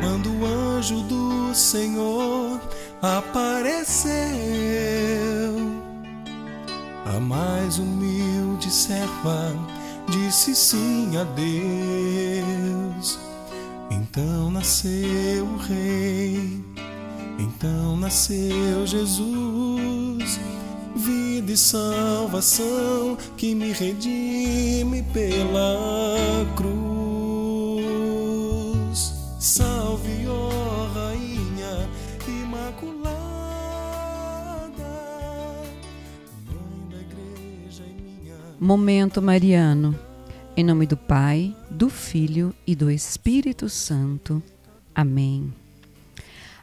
quando o anjo do Senhor apareceu. A mais humilde serva disse sim a Deus. Então nasceu o Rei, então nasceu Jesus, vida e salvação que me redime pela cruz. Momento Mariano. Em nome do Pai, do Filho e do Espírito Santo. Amém.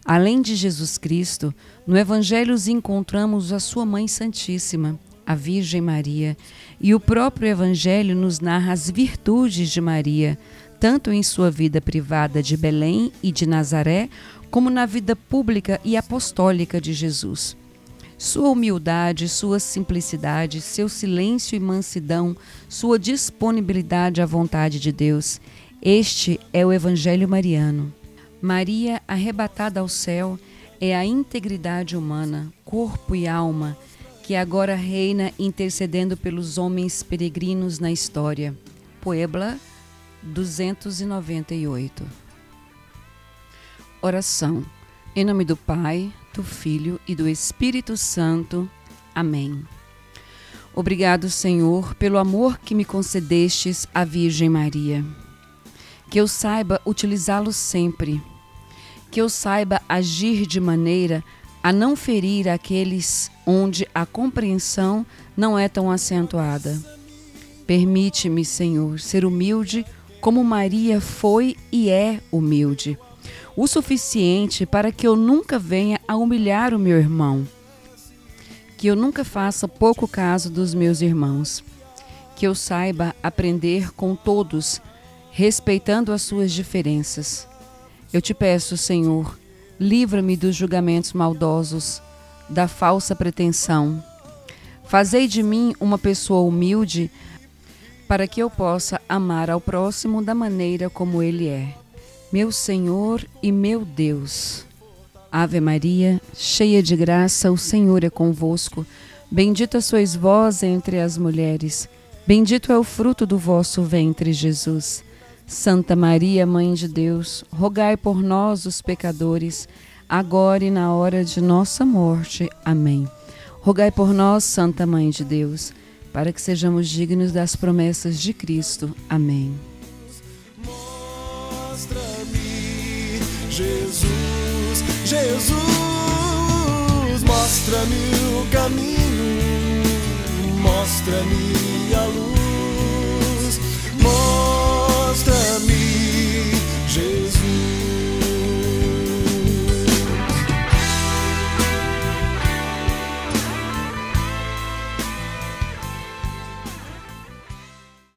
Além de Jesus Cristo, no Evangelho encontramos a Sua Mãe Santíssima, a Virgem Maria, e o próprio Evangelho nos narra as virtudes de Maria, tanto em sua vida privada de Belém e de Nazaré, como na vida pública e apostólica de Jesus. Sua humildade, sua simplicidade, seu silêncio e mansidão, sua disponibilidade à vontade de Deus. Este é o Evangelho Mariano. Maria, arrebatada ao céu, é a integridade humana, corpo e alma, que agora reina intercedendo pelos homens peregrinos na história. Puebla 298. Oração. Em nome do Pai, do Filho e do Espírito Santo. Amém. Obrigado, Senhor, pelo amor que me concedestes à Virgem Maria. Que eu saiba utilizá-lo sempre. Que eu saiba agir de maneira a não ferir aqueles onde a compreensão não é tão acentuada. Permite-me, Senhor, ser humilde como Maria foi e é humilde o suficiente para que eu nunca venha a humilhar o meu irmão, que eu nunca faça pouco caso dos meus irmãos, que eu saiba aprender com todos, respeitando as suas diferenças. Eu te peço, Senhor, livra-me dos julgamentos maldosos, da falsa pretensão. Fazei de mim uma pessoa humilde, para que eu possa amar ao próximo da maneira como ele é meu Senhor e meu Deus. Ave Maria, cheia de graça, o Senhor é convosco. Bendita sois vós entre as mulheres. Bendito é o fruto do vosso ventre, Jesus. Santa Maria, Mãe de Deus, rogai por nós, os pecadores, agora e na hora de nossa morte. Amém. Rogai por nós, Santa Mãe de Deus, para que sejamos dignos das promessas de Cristo. Amém. Jesus, Jesus, mostra-me o caminho, mostra-me a luz.